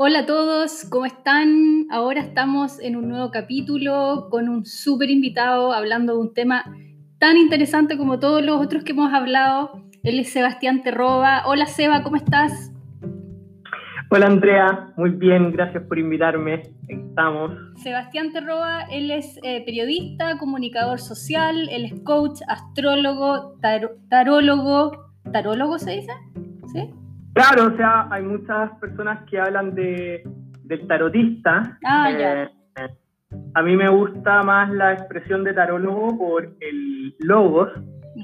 Hola a todos, ¿cómo están? Ahora estamos en un nuevo capítulo con un súper invitado hablando de un tema tan interesante como todos los otros que hemos hablado. Él es Sebastián Terroba. Hola Seba, ¿cómo estás? Hola Andrea, muy bien, gracias por invitarme. Estamos. Sebastián Terroba, él es eh, periodista, comunicador social, él es coach, astrólogo, tarólogo. ¿Tarólogo se dice? ¿Sí? Claro, o sea, hay muchas personas que hablan de, del tarotista. Ah, ya. Eh, a mí me gusta más la expresión de tarólogo por el logos,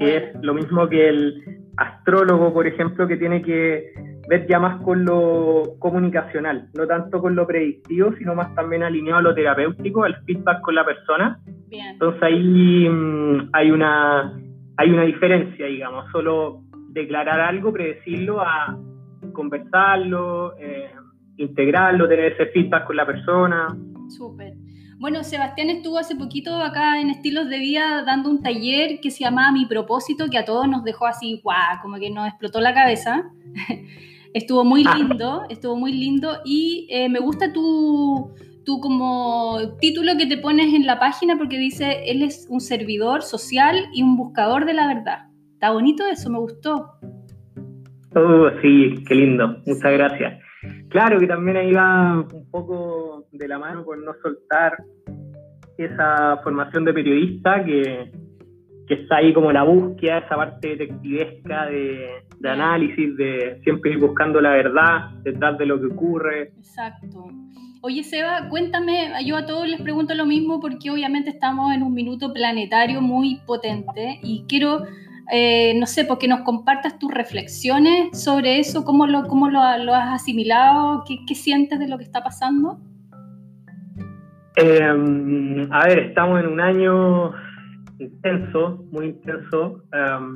que es lo mismo que el astrólogo, por ejemplo, que tiene que ver ya más con lo comunicacional, no tanto con lo predictivo, sino más también alineado a lo terapéutico, al feedback con la persona. Entonces ahí mm, hay, una, hay una diferencia, digamos, solo declarar algo, predecirlo, a conversarlo, eh, integrarlo, tener ese feedback con la persona. Súper. Bueno, Sebastián estuvo hace poquito acá en Estilos de Vida dando un taller que se llamaba Mi Propósito, que a todos nos dejó así, guau, como que nos explotó la cabeza. estuvo muy ah. lindo, estuvo muy lindo y eh, me gusta tu, tu como título que te pones en la página porque dice, él es un servidor social y un buscador de la verdad. Está bonito eso, me gustó. Oh, sí, qué lindo, muchas gracias. Claro que también ahí va un poco de la mano con no soltar esa formación de periodista que, que está ahí como la búsqueda, esa parte detectivesca de, de, análisis, de siempre ir buscando la verdad detrás de lo que ocurre. Exacto. Oye, Seba, cuéntame, yo a todos les pregunto lo mismo porque obviamente estamos en un minuto planetario muy potente y quiero eh, no sé, porque nos compartas tus reflexiones sobre eso, cómo lo, cómo lo, has asimilado, ¿Qué, sientes de lo que está pasando. Em, a ver, estamos en un año intenso, muy intenso, em,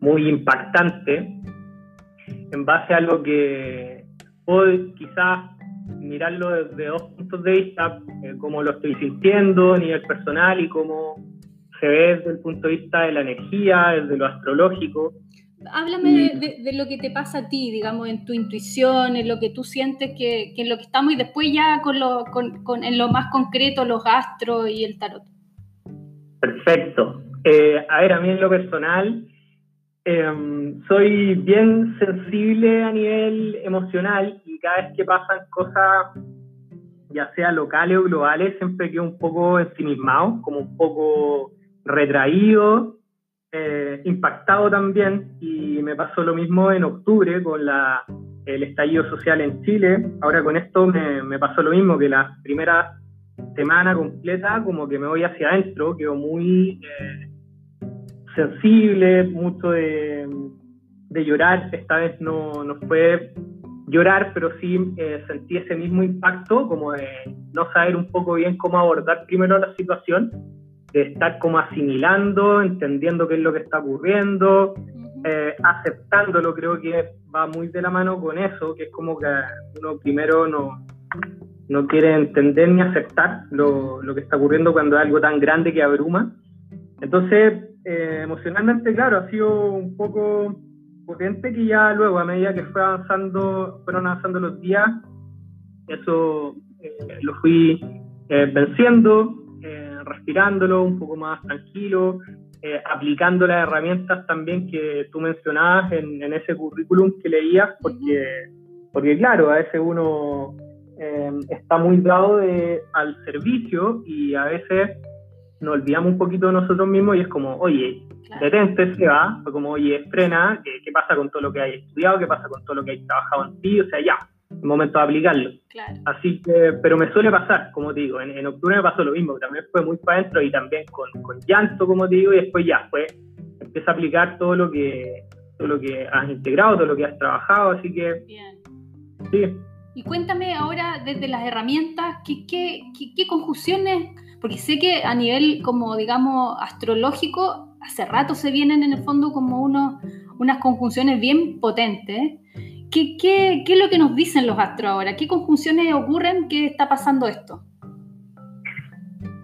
muy impactante, en base a lo que puedo quizás mirarlo desde dos puntos de vista, eh, cómo lo estoy sintiendo a nivel personal y cómo se ve desde el punto de vista de la energía, desde lo astrológico. Háblame de, lo que te pasa a ti, digamos, en tu intuición, en lo que tú sientes que, que en lo que estamos y después ya con lo, con, en lo más concreto, los astros y el tarot. Perfecto. Eh, a ver, a mí en lo personal, em, soy bien sensible a nivel emocional y cada vez que pasan cosas, ya sea locales o globales, siempre quedo un poco ensimismado, como un poco retraído, eh, impactado también, y me pasó lo mismo en octubre con la, el estallido social en Chile. Ahora con esto me, pasó lo mismo, que la primera semana completa como que me voy hacia adentro, quedo muy eh, sensible, mucho de, de, llorar, esta vez no, no fue llorar, pero sí eh, sentí ese mismo impacto, como de no saber un poco bien cómo abordar primero la situación de estar como asimilando, entendiendo qué es lo que está ocurriendo, eh, aceptándolo, creo que va muy de la mano con eso, que es como que uno primero no, no quiere entender ni aceptar lo, lo que está ocurriendo cuando es algo tan grande que abruma. Entonces, eh, emocionalmente, claro, ha sido un poco potente que ya luego, a medida que fue avanzando, fueron avanzando los días, eso eh, lo fui venciendo, respirándolo, un poco más tranquilo, eh, aplicando las herramientas también que tú mencionabas en, ese currículum que leías, porque, porque claro, a veces uno em, está muy dado al servicio y a veces nos olvidamos un poquito de nosotros mismos y es como, oye, detente, se va, o como, oye, frena, ¿qué, ¿qué, pasa con todo lo que hay estudiado? ¿Qué pasa con todo lo que hay trabajado en ti? O sea, ya, el momento de aplicarlo. Así que, pero me suele pasar, como te digo, en, octubre me pasó lo mismo, también fue muy para adentro y también con, con, llanto, como te digo, y después ya, fue, empieza a aplicar todo lo que todo lo que has integrado, todo lo que has trabajado, así que... Bien. Sí. Y cuéntame ahora desde las herramientas, ¿qué, qué, qué, conjunciones? Porque sé que a nivel como digamos astrológico, hace rato se vienen en el fondo como unos, unas conjunciones bien potentes. ¿Qué, qué, qué es lo que nos dicen los astros ahora? ¿Qué conjunciones ocurren? ¿Qué está pasando esto?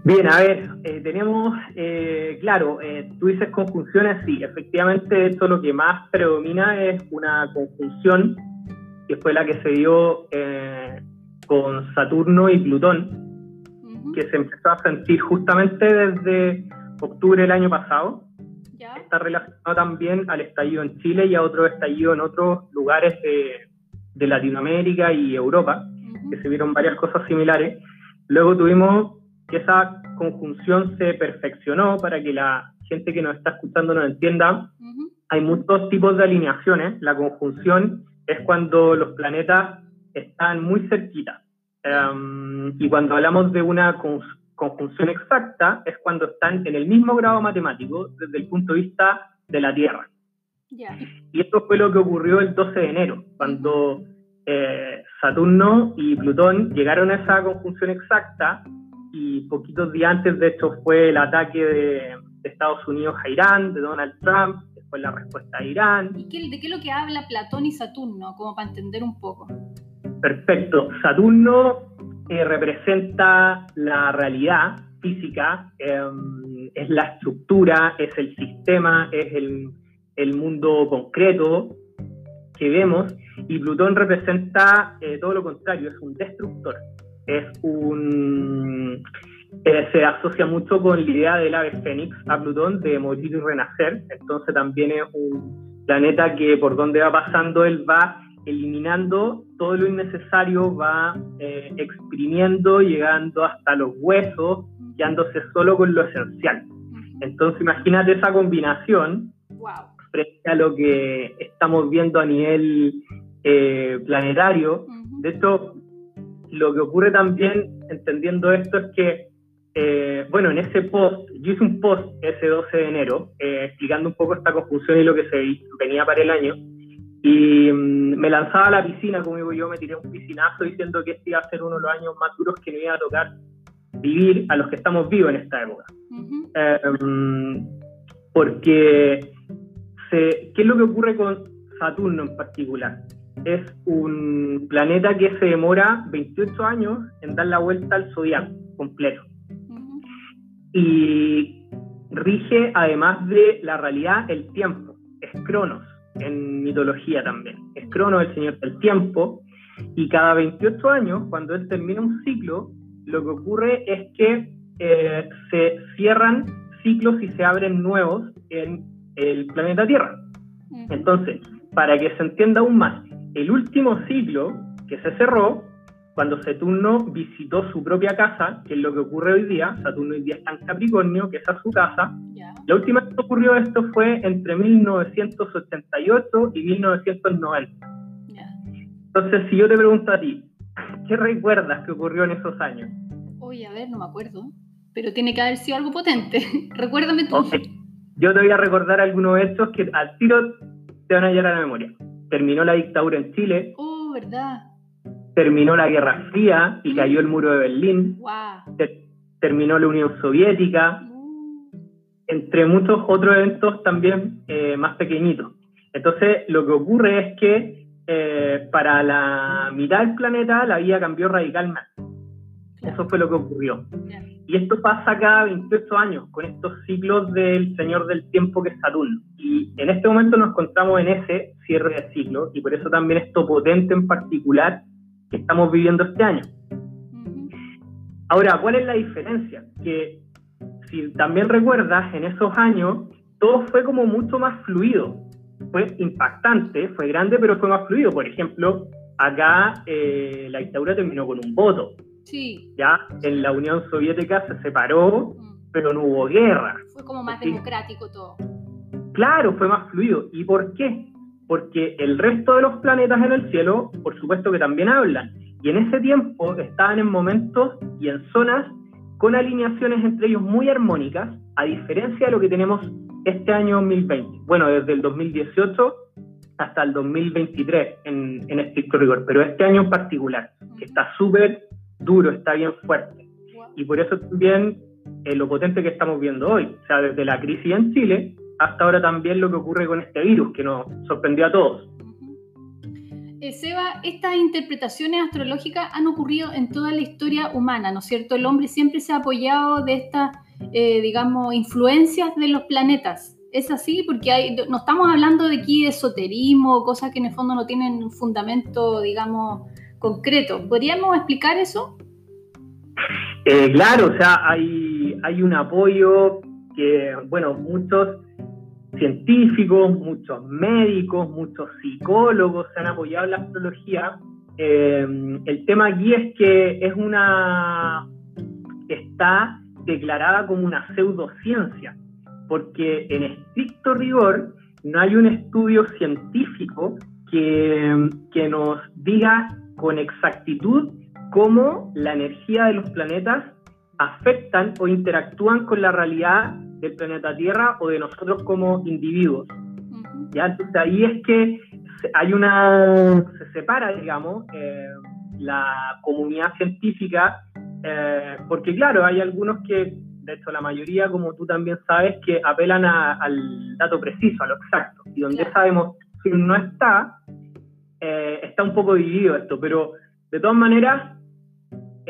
Bien, a ver, eh, tenemos, eh, claro, eh, tú dices conjunciones, sí, efectivamente esto lo que más predomina es una conjunción que fue la que se dio eh, con Saturno y Plutón, que se empezó a sentir justamente desde octubre del año pasado. Está relacionado también al estallido en Chile y a otro estallido en otros lugares de, Latinoamérica y Europa, que se vieron varias cosas similares. Luego tuvimos que esa conjunción se perfeccionó para que la gente que nos está escuchando nos entienda. Hay muchos tipos de alineaciones. La conjunción es cuando los planetas están muy cerquitas. Em, y cuando hablamos de una conjunción exacta, es cuando están en el mismo grado matemático desde el punto de vista de la Tierra. Y esto fue lo que ocurrió el 12 de enero, cuando eh, Saturno y Plutón llegaron a esa conjunción exacta y poquitos días antes de esto fue el ataque de, Estados Unidos a Irán, de Donald Trump, después la respuesta a Irán. ¿Y qué, de qué es lo que habla Platón y Saturno, como para entender un poco? Perfecto. Saturno eh, representa la realidad física, em, es la estructura, es el sistema, es el, el mundo concreto que vemos, y Plutón representa eh, todo lo contrario, es un destructor es un... Eh, se asocia mucho con la idea del ave fénix a Plutón de morir y renacer, entonces también es un planeta que por donde va pasando él va eliminando todo lo innecesario, va eh, exprimiendo, llegando hasta los huesos, quedándose solo con lo esencial. Entonces imagínate esa combinación frente a lo que estamos viendo a nivel eh, planetario. De hecho, lo que ocurre también, entendiendo esto, es que, eh, bueno, en ese post, yo hice un post ese 12 de enero, eh, explicando un poco esta confusión y lo que se venía para el año, y mm, me lanzaba a la piscina, como digo yo, me tiré un piscinazo diciendo que este iba a ser uno de los años más duros que me iba a tocar vivir a los que estamos vivos en esta época. Eh, mm, porque, ¿qué es lo que ocurre con Saturno en particular? es un planeta que se demora 28 años en dar la vuelta al zodiaco completo. Y rige, además de la realidad, el tiempo. Es Cronos en mitología también. Es Cronos el señor del tiempo. Y cada 28 años, cuando él termina un ciclo, lo que ocurre es que eh, se cierran ciclos y se abren nuevos en el planeta Tierra. Entonces, para que se entienda aún más, el último ciclo que se cerró cuando Saturno visitó su propia casa, que es lo que ocurre hoy día, Saturno hoy día está en Capricornio, que es a su casa. La última vez que ocurrió esto fue entre 1988 y 1990. Entonces, si yo te pregunto a ti, ¿qué recuerdas que ocurrió en esos años? Oye, a ver, no me acuerdo, pero tiene que haber sido algo potente. Recuérdame tú. Yo te voy a recordar algunos hechos que al tiro te van a llegar a la memoria terminó la dictadura en Chile. Oh, ¿verdad? Terminó la Guerra Fría y cayó el muro de Berlín. Wow. terminó la Unión Soviética. Uh. Entre muchos otros eventos también eh, más pequeñitos. Entonces, lo que ocurre es que eh, para la mitad del planeta la vida cambió radicalmente. Eso fue lo que ocurrió. Y esto pasa cada 28 años con estos ciclos del Señor del Tiempo que es Saturno. Y en este momento nos encontramos en ese cierre de ciclo y por eso también esto potente en particular que estamos viviendo este año. Ahora, ¿cuál es la diferencia? Que si también recuerdas, en esos años todo fue como mucho más fluido. Fue impactante, fue grande, pero fue más fluido. Por ejemplo, acá eh, la dictadura terminó con un voto Sí. Ya en la Unión Soviética se separó, mm. pero no hubo guerra. Fue como más democrático todo. Claro, fue más fluido. ¿Y por qué? Porque el resto de los planetas en el cielo, por supuesto que también hablan. Y en ese tiempo estaban en momentos y en zonas con alineaciones entre ellos muy armónicas, a diferencia de lo que tenemos este año 2020. Bueno, desde el 2018 hasta el 2023 en, en estricto rigor, pero este año en particular, que está súper duro, está bien fuerte. Y por eso también eh, lo potente que estamos viendo hoy, o sea, desde la crisis en Chile hasta ahora también lo que ocurre con este virus, que nos sorprendió a todos. Eh, Seba, estas interpretaciones astrológicas han ocurrido en toda la historia humana, ¿no es cierto? El hombre siempre se ha apoyado de estas, eh, digamos, influencias de los planetas. ¿Es así? Porque hay, no estamos hablando de aquí de esoterismo, cosas que en el fondo no tienen un fundamento, digamos, concreto. ¿Podríamos explicar eso? Eh, claro, o sea, hay, hay un apoyo que, bueno, muchos científicos, muchos médicos, muchos psicólogos se han apoyado en la astrología. Eh, el tema aquí es que es una está declarada como una pseudociencia, porque en estricto rigor no hay un estudio científico que, que nos diga con exactitud cómo la energía de los planetas afectan o interactúan con la realidad del planeta Tierra o de nosotros como individuos. ¿Ya? Entonces ahí es que hay una, se separa, digamos, eh, la comunidad científica, eh, porque claro, hay algunos que, de hecho la mayoría, como tú también sabes, que apelan al dato preciso, a lo exacto, y donde sabemos si no está, eh, está un poco dividido esto, pero de todas maneras,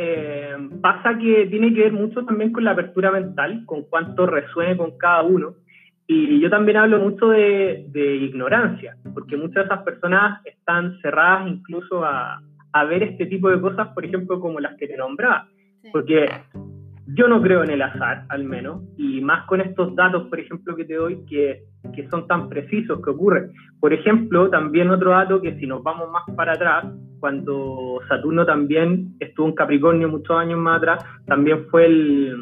eh, pasa que tiene que ver mucho también con la apertura mental, con cuánto resuene con cada uno. Y yo también hablo mucho de, ignorancia, porque muchas de esas personas están cerradas incluso a, a, ver este tipo de cosas, por ejemplo, como las que te nombraba. Porque yo no creo en el azar, al menos, y más con estos datos, por ejemplo, que te doy, que, que son tan precisos que ocurren. Por ejemplo, también otro dato que si nos vamos más para atrás, cuando Saturno también estuvo en Capricornio muchos años más atrás, también fue el,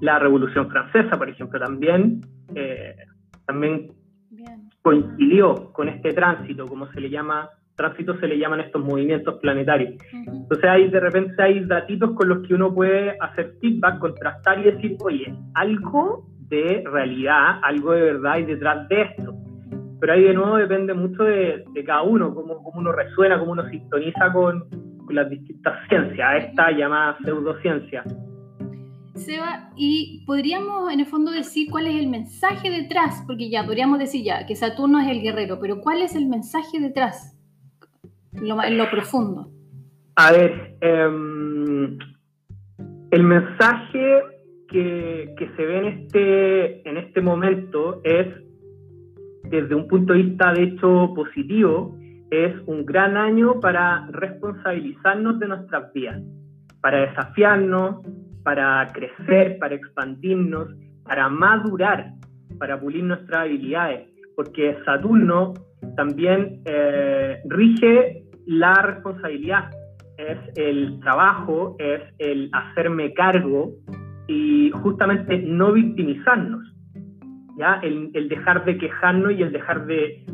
la Revolución Francesa, por ejemplo, también, eh, también coincidió con este tránsito, como se le llama, tránsito se le llaman estos movimientos planetarios. Entonces hay de repente hay datitos con los que uno puede hacer feedback, contrastar y decir, oye, algo de realidad, algo de verdad hay detrás de esto pero ahí de nuevo depende mucho de, cada uno, cómo, cómo, uno resuena, cómo uno sintoniza con, las distintas ciencias, esta llamada pseudociencia. Seba, y podríamos en el fondo decir cuál es el mensaje detrás, porque ya podríamos decir ya que Saturno es el guerrero, pero ¿cuál es el mensaje detrás? Lo, en lo profundo. A ver, em, el mensaje que, que, se ve en este, en este momento es desde un punto de vista de hecho positivo, es un gran año para responsabilizarnos de nuestras vidas, para desafiarnos, para crecer, para expandirnos, para madurar, para pulir nuestras habilidades, porque Saturno también eh, rige la responsabilidad, es el trabajo, es el hacerme cargo y justamente no victimizarnos. El, dejar de quejarnos y el dejar de,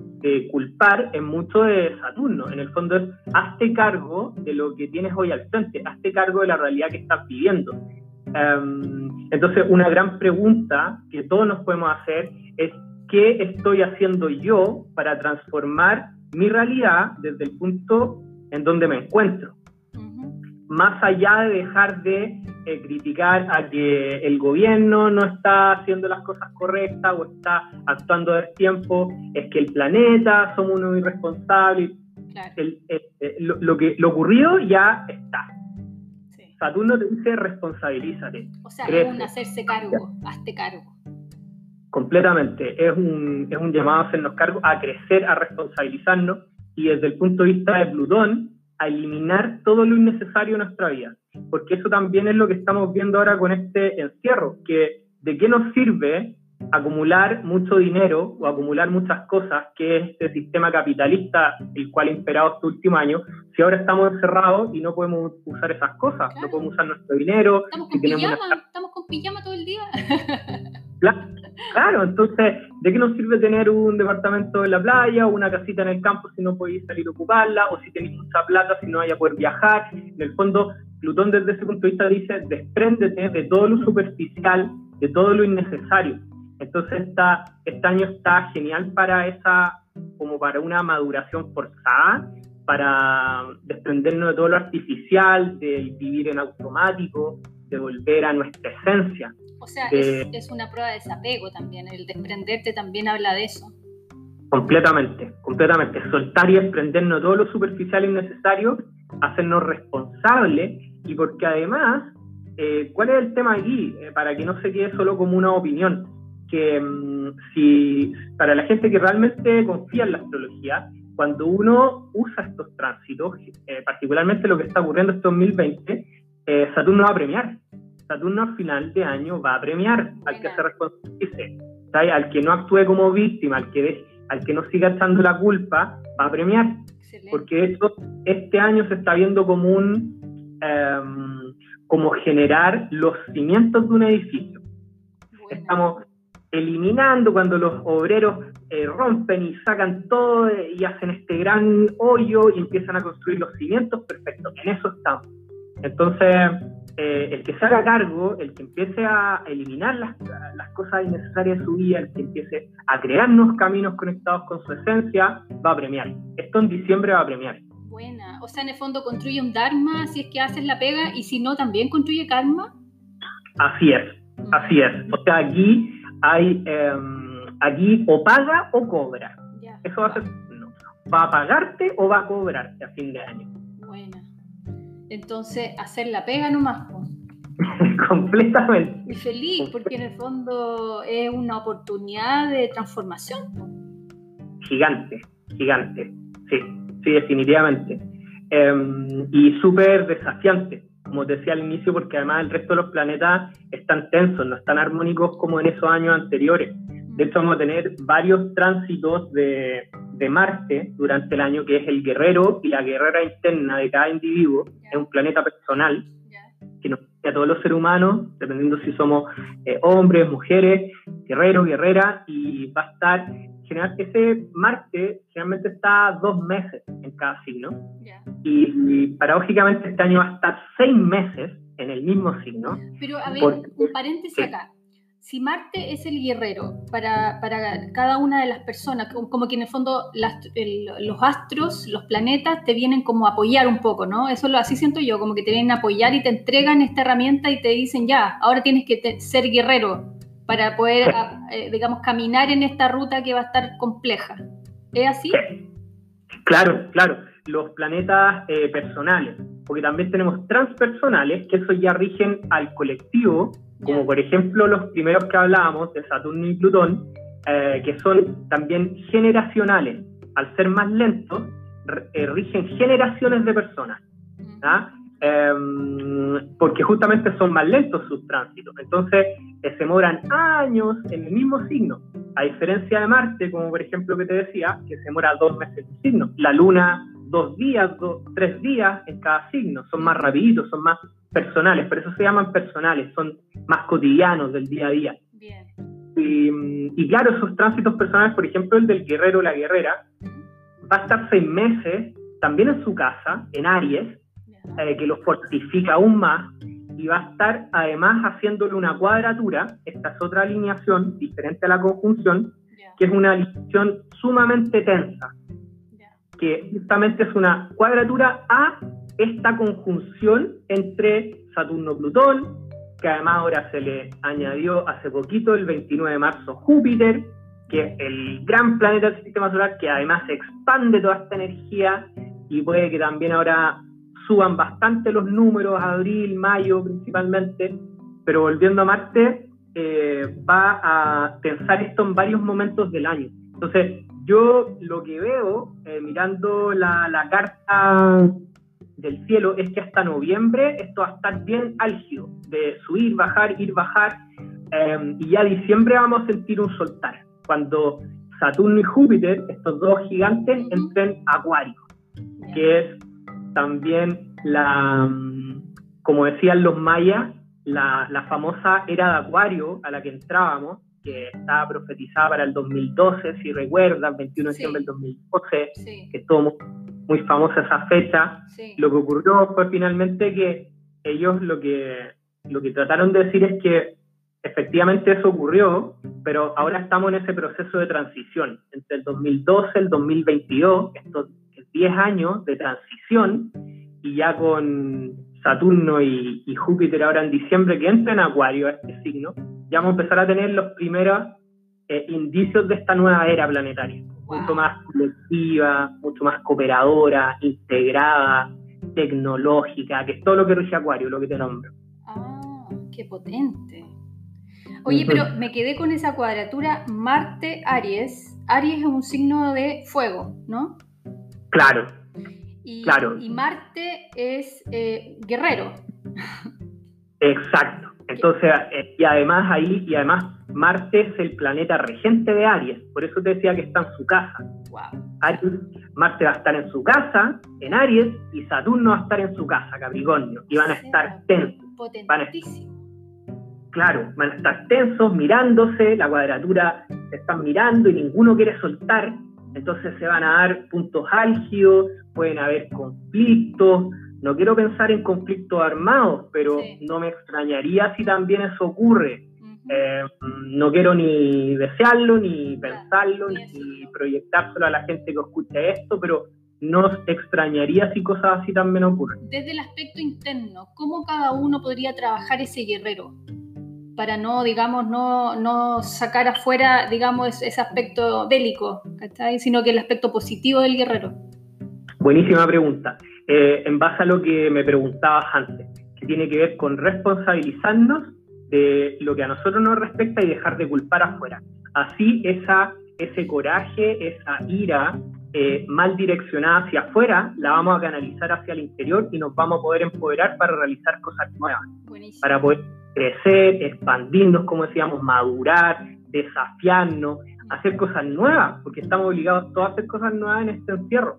culpar es mucho de Saturno. En el fondo es, hazte cargo de lo que tienes hoy al frente, hazte cargo de la realidad que estás viviendo. Em, entonces, una gran pregunta que todos nos podemos hacer es, ¿qué estoy haciendo yo para transformar mi realidad desde el punto en donde me encuentro? Más allá de dejar de eh, criticar a que el gobierno no está haciendo las cosas correctas o está actuando a tiempo, es que el planeta somos unos irresponsables. lo, que, lo ocurrido ya está. Saturno te dice responsabilízate. O sea, es un hacerse cargo, hazte cargo. Completamente. Es un, es un llamado a hacernos cargo, a crecer, a responsabilizarnos y desde el punto de vista de Plutón, a eliminar todo lo innecesario en nuestra vida porque eso también es lo que estamos viendo ahora con este encierro, que de qué nos sirve acumular mucho dinero o acumular muchas cosas, que es este sistema capitalista el cual ha imperado este último año, si ahora estamos encerrados y no podemos usar esas cosas, no podemos usar nuestro dinero. Estamos con, pijama, estamos con pijama todo el día. Claro, entonces, ¿de qué nos sirve tener un departamento en la playa o una casita en el campo si no podéis salir a ocuparla o si tenéis mucha plata si no vaya a poder viajar? En el fondo, Plutón desde ese punto de vista dice, despréndete de todo lo superficial, de todo lo innecesario. Entonces esta, este año está genial para esa, como para una maduración forzada, para desprendernos de todo lo artificial, de vivir en automático, de volver a nuestra esencia. O sea, es, es, una prueba de desapego también, el desprenderte también habla de eso. Completamente, completamente. Soltar y desprendernos de todo lo superficial y innecesario, hacernos responsables y porque además, eh, ¿cuál es el tema aquí? Eh, para que no se quede solo como una opinión, que mm, si, para la gente que realmente confía en la astrología, cuando uno usa estos tránsitos, eh, particularmente lo que está ocurriendo este 2020, eh, Saturno va a premiar. Saturno al final de año va a premiar al que se responsabilice, al que no actúe como víctima, al que, al que no siga echando la culpa, va a premiar. Porque esto, este año se está viendo como un em, como generar los cimientos de un edificio. Estamos eliminando cuando los obreros eh, rompen y sacan todo y hacen este gran hoyo y empiezan a construir los cimientos, perfecto, en eso estamos. Entonces, eh, el que se haga cargo, el que empiece a eliminar las, las, cosas innecesarias de su vida, el que empiece a crear nuevos caminos conectados con su esencia, va a premiar. Esto en diciembre va a premiar. Buena. O sea, en el fondo construye un Dharma si es que haces la pega y si no, también construye karma. Así es, mm. así es. O sea, aquí hay, em, aquí o paga o cobra. Eso va a ser, va a pagarte o va a cobrarte a fin de año. Entonces, hacer la pega nomás. Completamente. Y feliz, porque en el fondo es una oportunidad de transformación. Gigante, gigante. Sí, sí, definitivamente. Em, y súper desafiante, como decía al inicio, porque además el resto de los planetas están tensos, no están armónicos como en esos años anteriores. De hecho, vamos a tener varios tránsitos de, de Marte durante el año, que es el guerrero y la guerrera interna de cada individuo. Es un planeta personal que nos a todos los seres humanos, dependiendo si somos eh, hombres, mujeres, guerreros, guerreras, y va a estar, general, ese Marte generalmente está dos meses en cada signo, y, paradójicamente este año va a estar seis meses en el mismo signo. Pero a ver, un paréntesis acá si Marte es el guerrero para, cada una de las personas, como que en el fondo los astros, los planetas te vienen como a apoyar un poco, ¿no? Eso lo así siento yo, como que te vienen a apoyar y te entregan esta herramienta y te dicen, ya, ahora tienes que ser guerrero para poder, eh, digamos, caminar en esta ruta que va a estar compleja. ¿Es así? Claro, claro. Los planetas eh, personales, porque también tenemos transpersonales, que eso ya rigen al colectivo como por ejemplo los primeros que hablábamos de Saturno y Plutón, eh, que son también generacionales. Al ser más lentos, eh, rigen generaciones de personas, em, porque justamente son más lentos sus tránsitos. Entonces, eh, se demoran años en el mismo signo, a diferencia de Marte, como por ejemplo que te decía, que se demora dos meses en un signo. La Luna, dos días, tres días en cada signo, son más rapiditos, son más personales, por eso se llaman personales, son más cotidianos del día a día. Y, claro, esos tránsitos personales, por ejemplo, el del guerrero o la guerrera, va a estar seis meses también en su casa, en Aries, eh, que lo fortifica aún más, y va a estar además haciéndole una cuadratura, esta es otra alineación diferente a la conjunción, que es una alineación sumamente tensa, que justamente es una cuadratura a esta conjunción entre Saturno-Plutón, que además ahora se le añadió hace poquito, el 29 de marzo, Júpiter, que es el gran planeta del sistema solar, que además expande toda esta energía y puede que también ahora suban bastante los números, abril, mayo principalmente, pero volviendo a Marte, eh, va a pensar esto en varios momentos del año. Entonces, yo lo que veo, eh, mirando la, la carta del cielo es que hasta noviembre esto va a estar bien álgido, de subir, bajar, ir, bajar, em, y ya diciembre vamos a sentir un soltar, cuando Saturno y Júpiter, estos dos gigantes, entren a Acuario, que es también la, como decían los mayas, la, la famosa era de Acuario a la que entrábamos, que estaba profetizada para el 2012, si recuerdan, 21 de diciembre del 2012, que todo muy famosa esa fecha. Lo que ocurrió fue finalmente que ellos lo que, lo que trataron de decir es que efectivamente eso ocurrió, pero ahora estamos en ese proceso de transición. Entre el 2012 y el 2022, estos 10 años de transición, y ya con Saturno y, Júpiter ahora en diciembre que entran en Acuario, a este signo, ya vamos a empezar a tener los primeros eh, indicios de esta nueva era planetaria mucho más colectiva, mucho más cooperadora, integrada, tecnológica, que es todo lo que rige Acuario, lo que te nombro. Ah, qué potente. Oye, pero me quedé con esa cuadratura Marte-Aries. Aries es un signo de fuego, ¿no? Claro. Y, claro. y Marte es eh, guerrero. Exacto. Entonces, eh, y además ahí, y además Marte es el planeta regente de Aries, por eso te decía que está en su casa. Marte va a estar en su casa, en Aries, y Saturno va a estar en su casa, Capricornio, y van a estar tensos. Van claro, van a estar tensos, mirándose, la cuadratura se están mirando y ninguno quiere soltar, entonces se van a dar puntos álgidos, pueden haber conflictos, no quiero pensar en conflictos armados, pero no me extrañaría si también eso ocurre. Eh, no quiero ni desearlo, ni pensarlo, ni, proyectárselo a la gente que escuche esto, pero no extrañaría si cosas así también ocurren. Desde el aspecto interno, ¿cómo cada uno podría trabajar ese guerrero? Para no, digamos, no, no sacar afuera, digamos, ese aspecto bélico, sino que el aspecto positivo del guerrero. Buenísima pregunta. Eh, en base a lo que me preguntabas antes, que tiene que ver con responsabilizarnos de lo que a nosotros nos respecta y dejar de culpar afuera. Así esa, ese coraje, esa ira eh, mal direccionada hacia afuera, la vamos a canalizar hacia el interior y nos vamos a poder empoderar para realizar cosas nuevas, para poder crecer, expandirnos, como decíamos, madurar, desafiarnos, hacer cosas nuevas, porque estamos obligados todos a hacer cosas nuevas en este encierro.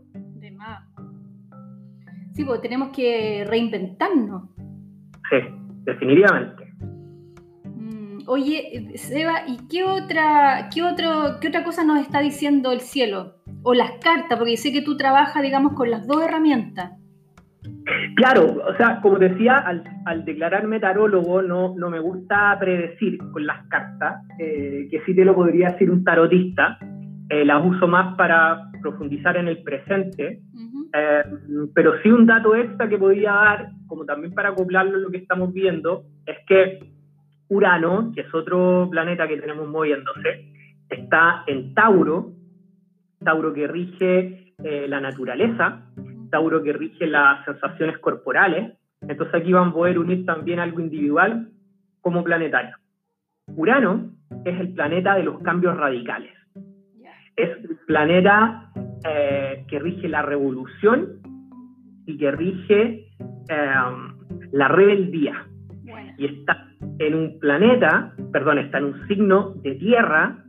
Sí, porque tenemos que reinventarnos. Sí, definitivamente. Mm, oye, Seba, ¿y qué otra, qué, otro, qué otra cosa nos está diciendo el cielo? O las cartas, porque sé que tú trabajas, digamos, con las dos herramientas. Claro, o sea, como decía, al, declararme tarólogo no, no, me gusta predecir con las cartas, eh, que sí te lo podría decir un tarotista, eh, las uso más para profundizar en el presente eh, pero sí un dato extra que podía dar, como también para acoplarlo a lo que estamos viendo, es que Urano, que es otro planeta que tenemos moviéndose, está en Tauro, Tauro que rige eh, la naturaleza, Tauro que rige las sensaciones corporales. Entonces aquí van a poder unir también algo individual como planetario. Urano es el planeta de los cambios radicales. Es el planeta eh, que rige la revolución y que rige em, la rebeldía. Y está en un planeta, perdón, está en un signo de tierra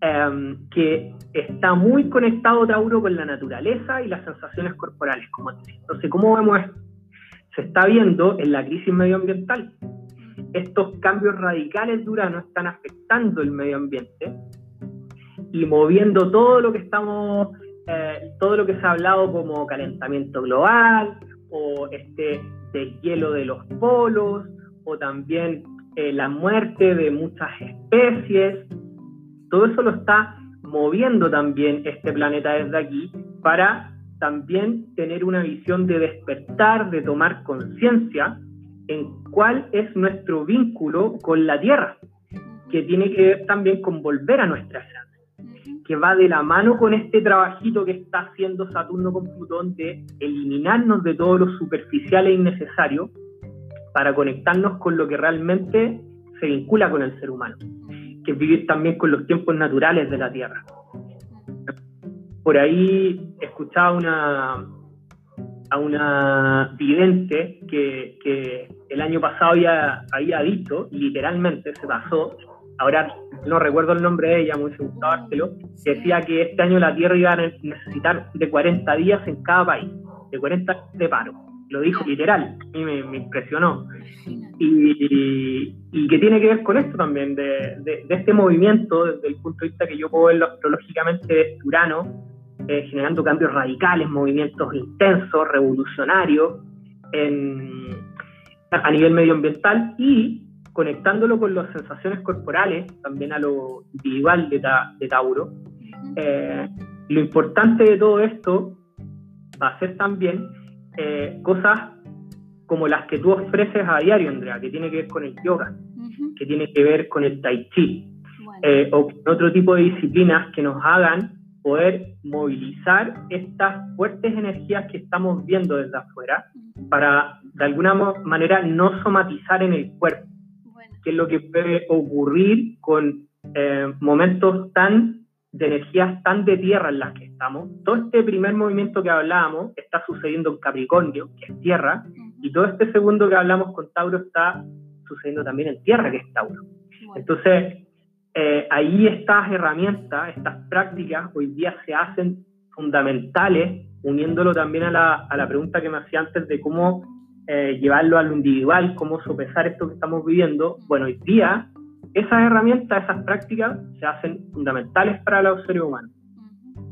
em, que está muy conectado Tauro con la naturaleza y las sensaciones corporales, como Entonces, ¿cómo vemos esto? Se está viendo en la crisis medioambiental. Estos cambios radicales de Urano están afectando el medio ambiente y moviendo todo lo que estamos eh, todo lo que se ha hablado como calentamiento global o este deshielo de los polos o también eh, la muerte de muchas especies, todo eso lo está moviendo también este planeta desde aquí para también tener una visión de despertar, de tomar conciencia en cuál es nuestro vínculo con la Tierra, que tiene que ver también con volver a nuestra que va de la mano con este trabajito que está haciendo Saturno con Plutón de eliminarnos de todo lo superficial e innecesario para conectarnos con lo que realmente se vincula con el ser humano, que es vivir también con los tiempos naturales de la Tierra. Por ahí escuchaba una, a una vidente que, el año pasado había, había dicho, literalmente se pasó, ahora no recuerdo el nombre de ella, muy hubiese gustado que decía que este año la Tierra iba a necesitar de 40 días en cada país, de 40 de paro. Lo dijo literal, a mí me, impresionó. Y, que tiene que ver con esto también, de, este movimiento, desde el punto de vista que yo puedo verlo astrológicamente de Urano, eh, generando cambios radicales, movimientos intensos, revolucionarios a nivel medioambiental y conectándolo con las sensaciones corporales, también a lo individual de, Tauro, eh, lo importante de todo esto va a ser también eh, cosas como las que tú ofreces a diario, Andrea, que tiene que ver con el yoga, que tiene que ver con el tai chi, eh, o con otro tipo de disciplinas que nos hagan poder movilizar estas fuertes energías que estamos viendo desde afuera para, de alguna manera, no somatizar en el cuerpo qué es lo que puede ocurrir con eh, momentos tan de energías tan de tierra en las que estamos. Todo este primer movimiento que hablábamos está sucediendo en Capricornio, que es tierra, y todo este segundo que hablamos con Tauro está sucediendo también en tierra, que es Tauro. Entonces, eh, ahí estas herramientas, estas prácticas, hoy día se hacen fundamentales, uniéndolo también a la, a la pregunta que me hacía antes de cómo eh, llevarlo a lo individual, cómo sopesar esto que estamos viviendo. Bueno, hoy día esas herramientas, esas prácticas se hacen fundamentales para los seres humanos,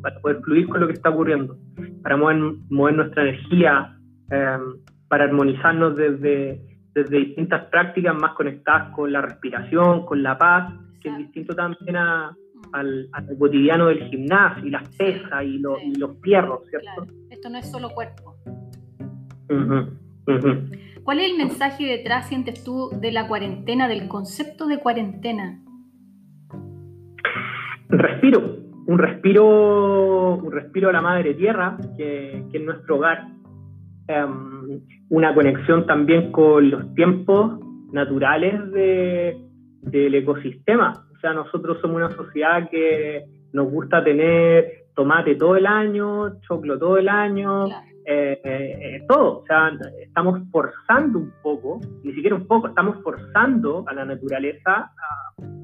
para poder fluir con lo que está ocurriendo, para mover, mover nuestra energía, em, para armonizarnos desde, desde distintas prácticas más conectadas con la respiración, con la paz, que es distinto también a, al, cotidiano del gimnasio y las pesas y, los, y los pierros, ¿cierto? Esto no es solo cuerpo. ¿Cuál es el mensaje detrás, sientes tú, de la cuarentena, del concepto de cuarentena? Respiro, un respiro, un respiro a la madre tierra, que, es nuestro hogar. Em, una conexión también con los tiempos naturales del ecosistema. O sea, nosotros somos una sociedad que nos gusta tener tomate todo el año, choclo todo el año, eh, eh, todo. O sea, estamos forzando un poco, ni siquiera un poco, estamos forzando a la naturaleza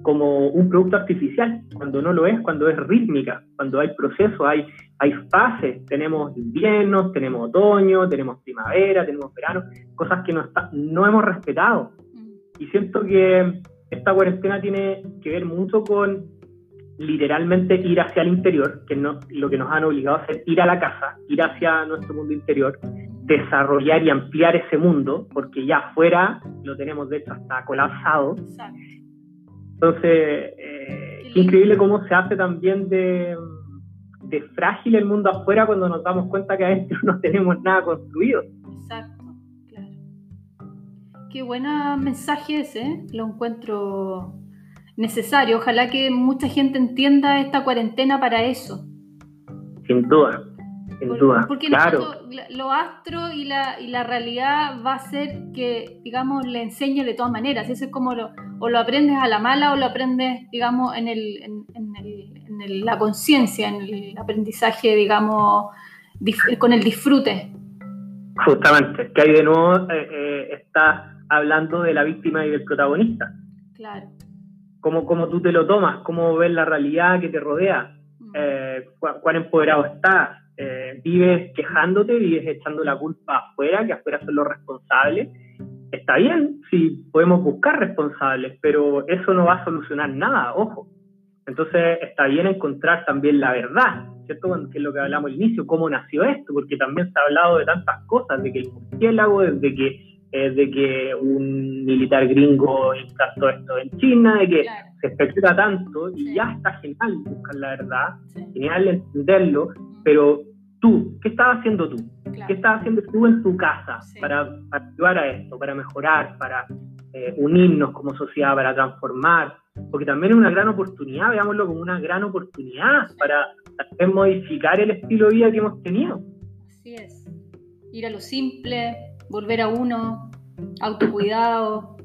como un producto artificial, cuando no lo es, cuando es rítmica, cuando hay procesos, hay, hay fases, tenemos invierno, tenemos otoño, tenemos primavera, tenemos verano, cosas que no, está, no hemos respetado. Mm. Y siento que esta cuarentena tiene que ver mucho con literalmente ir hacia el interior, que no, lo que nos han obligado a hacer, ir a la casa, ir hacia nuestro mundo interior, desarrollar y ampliar ese mundo, porque ya afuera lo tenemos de hecho hasta colapsado. Entonces, eh, increíble cómo se hace también de, de, frágil el mundo afuera cuando nos damos cuenta que adentro no tenemos nada construido. Exacto, claro. Qué buen mensaje ese, lo encuentro necesario. Ojalá que mucha gente entienda esta cuarentena para eso. Sin duda, sin duda. Porque claro. lo astro y la, y la realidad va a ser que, digamos, le enseñe de todas maneras. Eso es como lo, o lo aprendes a la mala o lo aprendes, digamos, en, el, en, el, la conciencia, en el aprendizaje, digamos, con el disfrute. Justamente, que ahí de nuevo eh, eh, está hablando de la víctima y del protagonista. Claro cómo, tú te lo tomas, cómo ves la realidad que te rodea, mm. eh, cuán, empoderado estás, eh, vives quejándote, vives echando la culpa afuera, que afuera son los responsables. Está bien, sí, podemos buscar responsables, pero eso no va a solucionar nada, ojo. Entonces está bien encontrar también la verdad, ¿cierto? Que es lo que hablamos al inicio, cómo nació esto, porque también se ha hablado de tantas cosas, de que el murciélago, desde que de que un militar gringo implantó esto en China, de que se especula tanto y ya está genial buscar la verdad, genial entenderlo, pero tú, ¿qué estás haciendo tú? ¿Qué estás haciendo tú en tu casa para, ayudar a esto, para mejorar, para eh, unirnos como sociedad, para transformar? Porque también es una gran oportunidad, veámoslo como una gran oportunidad para modificar el estilo de vida que hemos tenido. Así es. Ir a lo simple, volver a uno, autocuidado.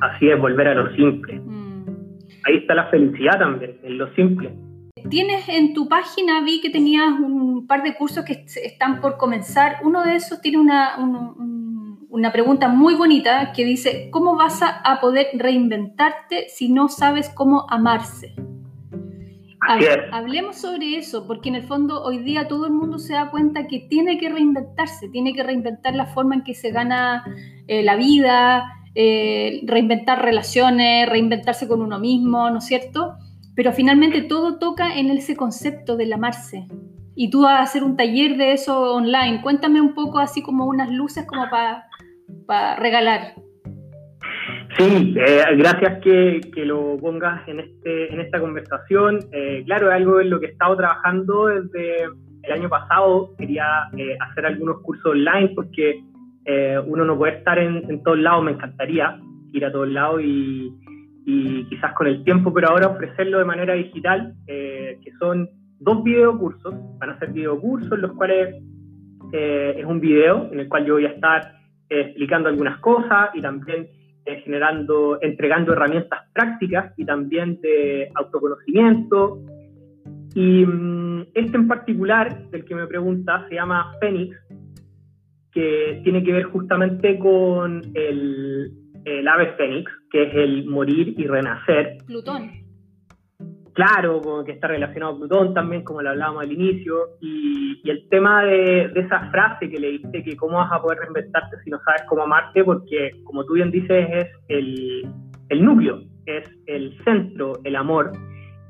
Así es, volver a lo simple. Mm. Ahí está la felicidad también, en lo simple. Tienes en tu página, vi que tenías un par de cursos que están por comenzar. Uno de esos tiene una, una pregunta muy bonita que dice, ¿cómo vas a poder reinventarte si no sabes cómo amarse? Hablemos sobre eso, porque en el fondo hoy día todo el mundo se da cuenta que tiene que reinventarse, tiene que reinventar la forma en que se gana eh, la vida, eh, reinventar relaciones, reinventarse con uno mismo, ¿no es cierto? Pero finalmente todo toca en ese concepto del amarse. Y tú vas a hacer un taller de eso online. Cuéntame un poco así como unas luces como para regalar. Sí, eh, gracias que, lo pongas en, este, en esta conversación. Eh, claro, es algo en lo que he estado trabajando desde el año pasado. Quería eh, hacer algunos cursos online porque uno no puede estar en, todos lados. Me encantaría ir a todos lados y, quizás con el tiempo, pero ahora ofrecerlo de manera digital, que son dos videocursos. Van a ser videocursos en los cuales es un video en el cual yo voy a estar explicando algunas cosas y también eh, generando, entregando herramientas prácticas y también de autoconocimiento. Y mm, este en particular, del que me pregunta, se llama Fénix, que tiene que ver justamente con el, el ave Fénix, que es el morir y renacer. Plutón. Claro, como que está relacionado a Plutón también, como lo hablábamos al inicio, y, el tema de, de, esa frase que le diste, que cómo vas a poder reinventarte si no sabes cómo amarte, porque como tú bien dices, es el, el núcleo, es el centro, el amor.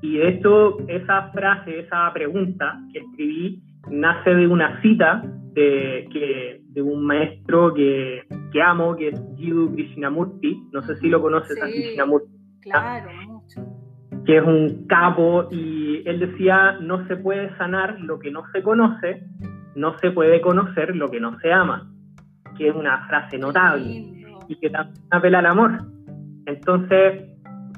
Y de hecho, esa frase, esa pregunta que escribí, nace de una cita de, que, de un maestro que, que amo, que es Jiddu Krishnamurti. No sé si lo conoces a Krishnamurti. Claro, mucho. Que es un capo y él decía, no se puede sanar lo que no se conoce, no se puede conocer lo que no se ama. Que es una frase notable y que también apela al amor. Entonces,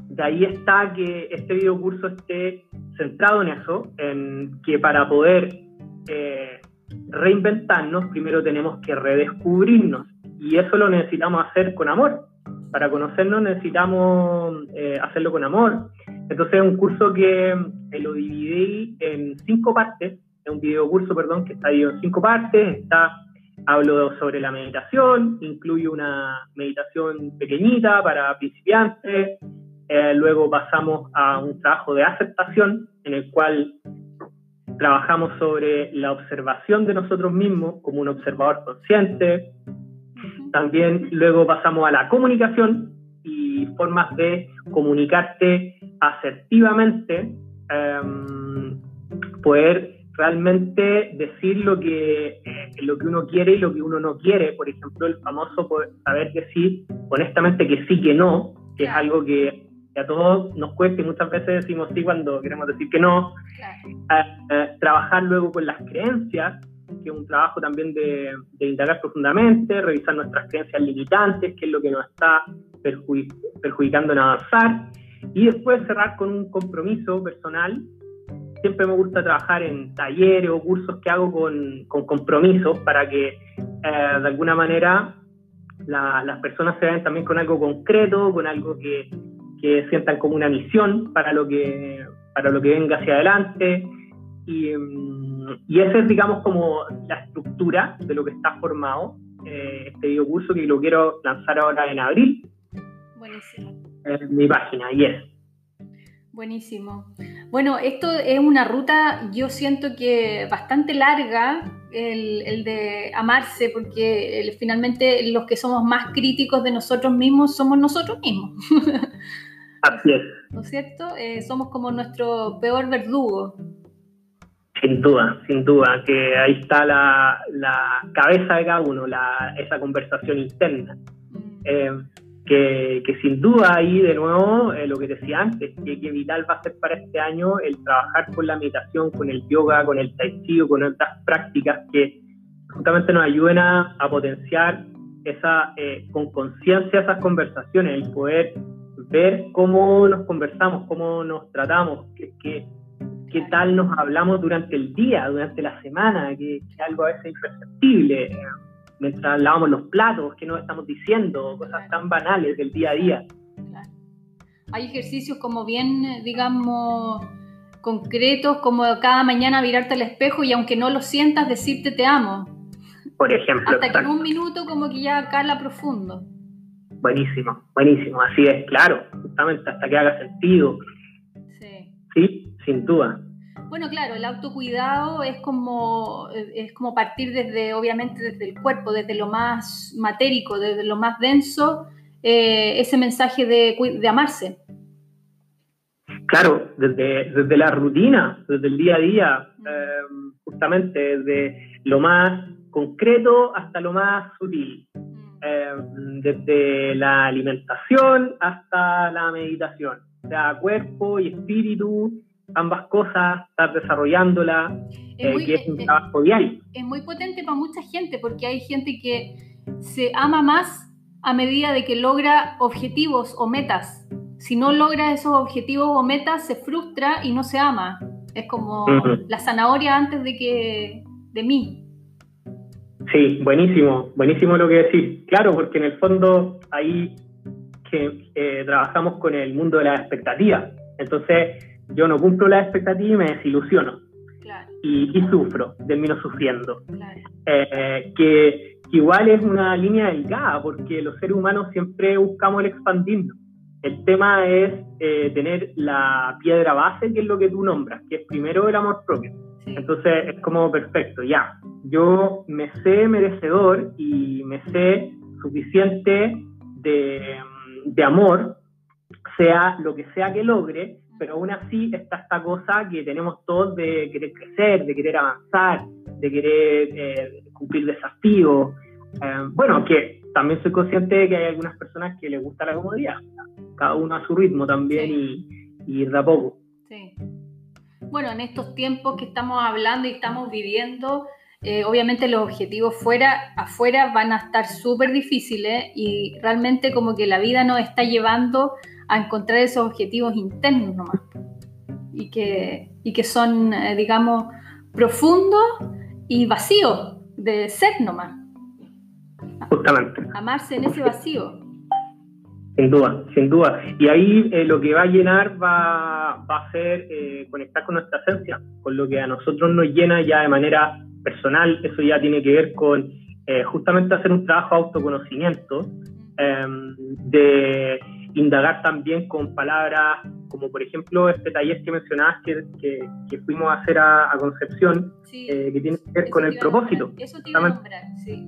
de ahí está que este videocurso esté centrado en eso, en que para poder eh, reinventarnos, primero tenemos que redescubrirnos. Y eso lo necesitamos hacer con amor. Para conocernos necesitamos eh, hacerlo con amor. Entonces es un curso que eh, lo dividí en cinco partes, es un videocurso, perdón, que está dividido en cinco partes. Está, hablo sobre la meditación, incluye una meditación pequeñita para principiantes. Eh, luego pasamos a un trabajo de aceptación en el cual trabajamos sobre la observación de nosotros mismos como un observador consciente. También luego pasamos a la comunicación y formas de comunicarte asertivamente, em, poder realmente decir lo que, eh, lo que uno quiere y lo que uno no quiere. Por ejemplo, el famoso poder saber decir honestamente que sí, que no, que es algo que que a todos nos cuesta y muchas veces decimos sí cuando queremos decir que no. Eh, eh, trabajar luego con las creencias, que es un trabajo también de, de, indagar profundamente, revisar nuestras creencias limitantes, qué es lo que nos está perjudicando en avanzar, y después cerrar con un compromiso personal. Siempre me gusta trabajar en talleres o cursos que hago con, con compromisos para que eh, de alguna manera las personas se vean también con algo concreto, con algo que, que sientan como una misión para lo que, para lo que venga hacia adelante. Y, mm, y esa es, digamos, como la estructura de lo que está formado eh, este videocurso que lo quiero lanzar ahora en abril. Buenísimo. En mi página, y es. Buenísimo. Bueno, esto es una ruta, yo siento que bastante larga, el, el de amarse, porque finalmente los que somos más críticos de nosotros mismos somos nosotros mismos. Así es. ¿No es cierto? Eh, somos como nuestro peor verdugo. Sin duda, sin duda, que ahí está la, la cabeza de cada uno, la, esa conversación interna. Mm. Eh, que, que, sin duda ahí de nuevo, eh, lo que decía antes, que, que, vital va a ser para este año el trabajar con la meditación, con el yoga, con el tai chi, con otras prácticas que justamente nos ayuden a, a potenciar esa, con conciencia esas conversaciones, el poder ver cómo nos conversamos, cómo nos tratamos, qué, qué, qué tal nos hablamos durante el día, durante la semana, que es algo a veces imperceptible, mientras lavamos los platos, qué nos estamos diciendo, cosas tan banales del día a día. Hay ejercicios como bien, digamos, concretos, como cada mañana mirarte al espejo y aunque no lo sientas, decirte te amo. Por ejemplo. Hasta que en un minuto como que ya cala profundo. Buenísimo, buenísimo, así es, claro, justamente hasta que haga sentido. Sí. Sí, sin duda. Bueno, claro, el autocuidado es como, es como partir desde, obviamente, desde el cuerpo, desde lo más matérico, desde lo más denso, eh, ese mensaje de, de, amarse. Claro, desde, desde la rutina, desde el día a día, eh, justamente desde lo más concreto hasta lo más sutil. Eh, desde la alimentación hasta la meditación. O sea, cuerpo y espíritu, ambas cosas, estar desarrollándola, es eh, que es un trabajo diario. Es muy potente para mucha gente porque hay gente que se ama más a medida de que logra objetivos o metas. Si no logra esos objetivos o metas, se frustra y no se ama. Es como la zanahoria antes de que de mí. Sí, buenísimo, buenísimo lo que decís. Claro, porque en el fondo ahí que eh, trabajamos con el mundo de las expectativas. Entonces, yo no cumplo las expectativas y me desilusiono. Y, sufro, termino sufriendo. Eh, que, igual es una línea delgada, porque los seres humanos siempre buscamos el expandirnos. El tema es eh, tener la piedra base, que es lo que tú nombras, que es primero el amor propio. Entonces es como perfecto, ya. Yo me sé merecedor y me sé suficiente de, de amor, sea lo que sea que logre, pero aún así está esta cosa que tenemos todos de querer crecer, de querer avanzar, de querer eh, cumplir desafíos. Eh, bueno, que también soy consciente de que hay algunas personas que les gusta la comodidad, cada uno a su ritmo también y, y de a poco. Sí. Bueno, en estos tiempos que estamos hablando y estamos viviendo, eh, obviamente los objetivos fuera, afuera van a estar súper difíciles y realmente como que la vida nos está llevando a encontrar esos objetivos internos nomás. Y que, y que son, eh, digamos, profundos y vacíos de ser nomás. Justamente. Amarse en ese vacío. Sin duda, sin duda. Y ahí eh, lo que va a llenar va, va a ser eh, conectar con nuestra esencia, con lo que a nosotros nos llena ya de manera personal. Eso ya tiene que ver con justamente hacer un trabajo de autoconocimiento, em, de indagar también con palabras como por ejemplo este taller que mencionabas que, que, fuimos a hacer a, Concepción, eh, que tiene que ver con el propósito. Eso te iba a nombrar, sí.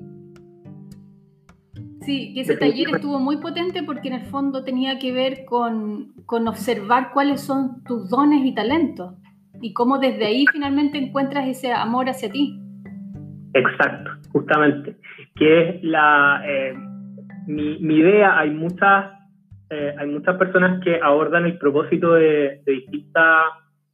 Sí, que ese taller estuvo muy potente porque en el fondo tenía que ver con, con observar cuáles son tus dones y talentos y cómo desde ahí finalmente encuentras ese amor hacia ti. Exacto, justamente. Que es la... Eh, mi, mi idea, hay muchas eh, hay muchas personas que abordan el propósito de, de distintas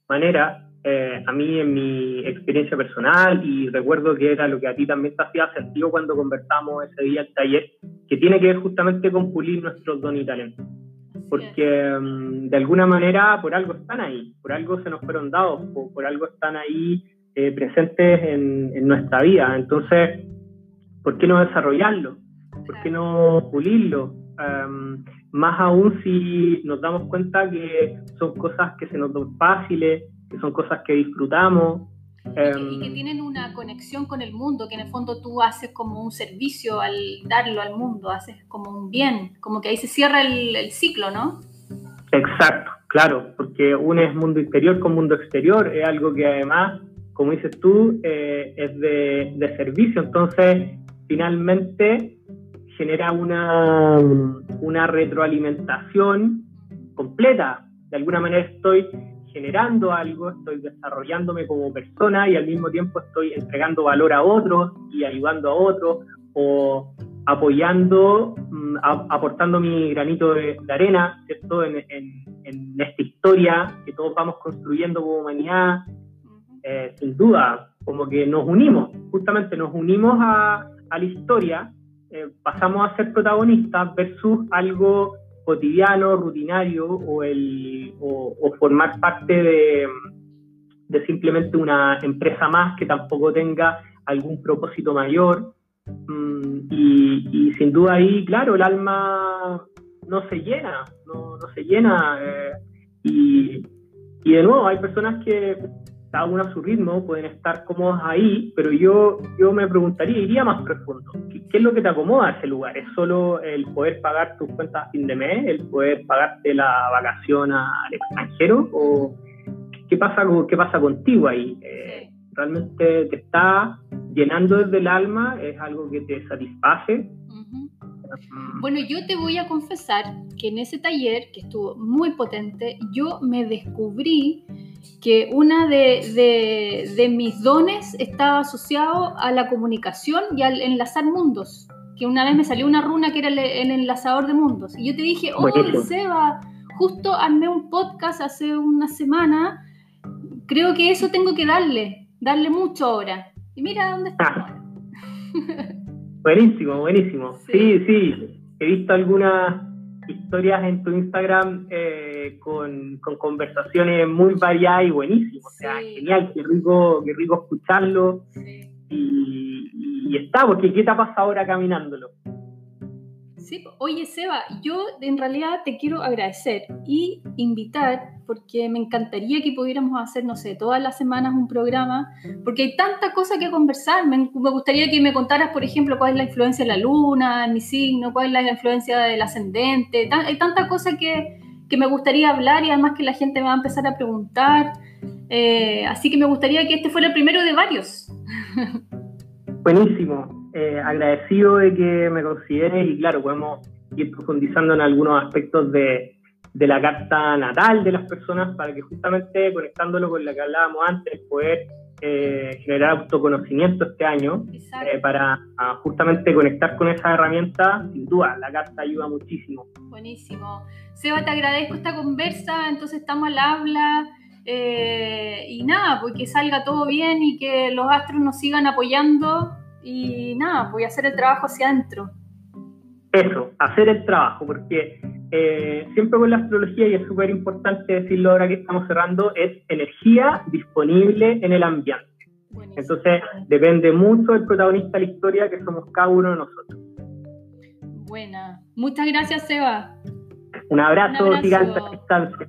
maneras. Eh, a mí, en mi experiencia personal, y recuerdo que era lo que a ti también te hacía sentido cuando conversamos ese día el taller, que tiene que ver justamente con pulir nuestros dones y talentos. Porque mm, de alguna manera por algo están ahí, por algo se nos fueron dados, por, por algo están ahí eh, presentes en, en nuestra vida. Entonces, ¿por qué no desarrollarlo? ¿Por qué no pulirlo? Um, más aún si nos damos cuenta que son cosas que se nos dan fáciles, que son cosas que disfrutamos. Y que, em, tienen una conexión con el mundo, que en el fondo tú haces como un servicio al darlo al mundo, haces como un bien, como que ahí se cierra el, ciclo, ¿no? Exacto, claro, porque unes mundo interior con mundo exterior, es algo que además, como dices tú, eh, es de, de servicio, entonces finalmente genera una, una retroalimentación completa. De alguna manera estoy generando algo, estoy desarrollándome como persona y al mismo tiempo estoy entregando valor a otros y ayudando a otros o apoyando, mm, aportando mi granito de, arena, ¿cierto? En, en, esta historia que todos vamos construyendo como humanidad, eh, sin duda, como que nos unimos, justamente nos unimos a, a la historia eh, pasamos a ser protagonistas versus algo cotidiano, rutinario o, el, o, formar parte de, de, simplemente una empresa más que tampoco tenga algún propósito mayor. Mm, y, sin duda ahí, claro, el alma no se llena, no, no se llena. Eh, y, y de nuevo, hay personas que cada uno a su ritmo, pueden estar cómodos ahí, pero yo, yo me preguntaría, iría más profundo, ¿qué, es lo que te acomoda a ese lugar? ¿Es solo el poder pagar tus cuentas a fin de mes, el poder pagarte la vacación al extranjero? ¿O qué pasa, qué pasa contigo ahí? Eh, ¿Realmente te está llenando desde el alma? ¿Es algo que te satisface? Bueno, yo te voy a confesar que en ese taller, que estuvo muy potente, yo me descubrí que una de, de, mis dones estaba asociado a la comunicación y al enlazar mundos. Que una vez me salió una runa que era el, enlazador de mundos. Y yo te dije, oh, Seba, justo armé un podcast hace una semana. Creo que eso tengo que darle, darle mucho ahora. Y mira dónde está ahora. buenísimo, buenísimo. Sí, sí. He visto algunas historias en tu Instagram eh, con, conversaciones muy variadas y buenísimas. O sea, genial, qué rico, qué rico escucharlo. Y, está, porque ¿qué te pasa ahora caminándolo? Sí, oye Seba, yo en realidad te quiero agradecer y invitar, porque me encantaría que pudiéramos hacer, no sé, todas las semanas un programa, porque hay tanta cosa que conversar. Me, gustaría que me contaras, por ejemplo, cuál es la influencia de la luna en mi signo, cuál es la influencia del ascendente. hay tanta cosa que, que, me gustaría hablar y además que la gente me va a empezar a preguntar. Eh, así que me gustaría que este fuera el primero de varios. Buenísimo. Eh, agradecido de que me consideres y claro, podemos ir profundizando en algunos aspectos de, de, la carta natal de las personas para que justamente conectándolo con lo que hablábamos antes, poder eh, generar autoconocimiento este año eh, para justamente conectar con esa herramienta, sin duda, la carta ayuda muchísimo. Buenísimo. Seba, te agradezco esta conversa, entonces estamos al habla. y nada, pues que salga todo bien y que los astros nos sigan apoyando y nada, voy a hacer el trabajo hacia adentro. Eso, hacer el trabajo, porque eh, siempre con la astrología, y es súper importante decirlo ahora que estamos cerrando, es energía disponible en el ambiente. Entonces, depende mucho del protagonista de la historia que somos cada uno de nosotros. Buena. Muchas gracias, Seba. Un abrazo, Un abrazo. gigante a distancia.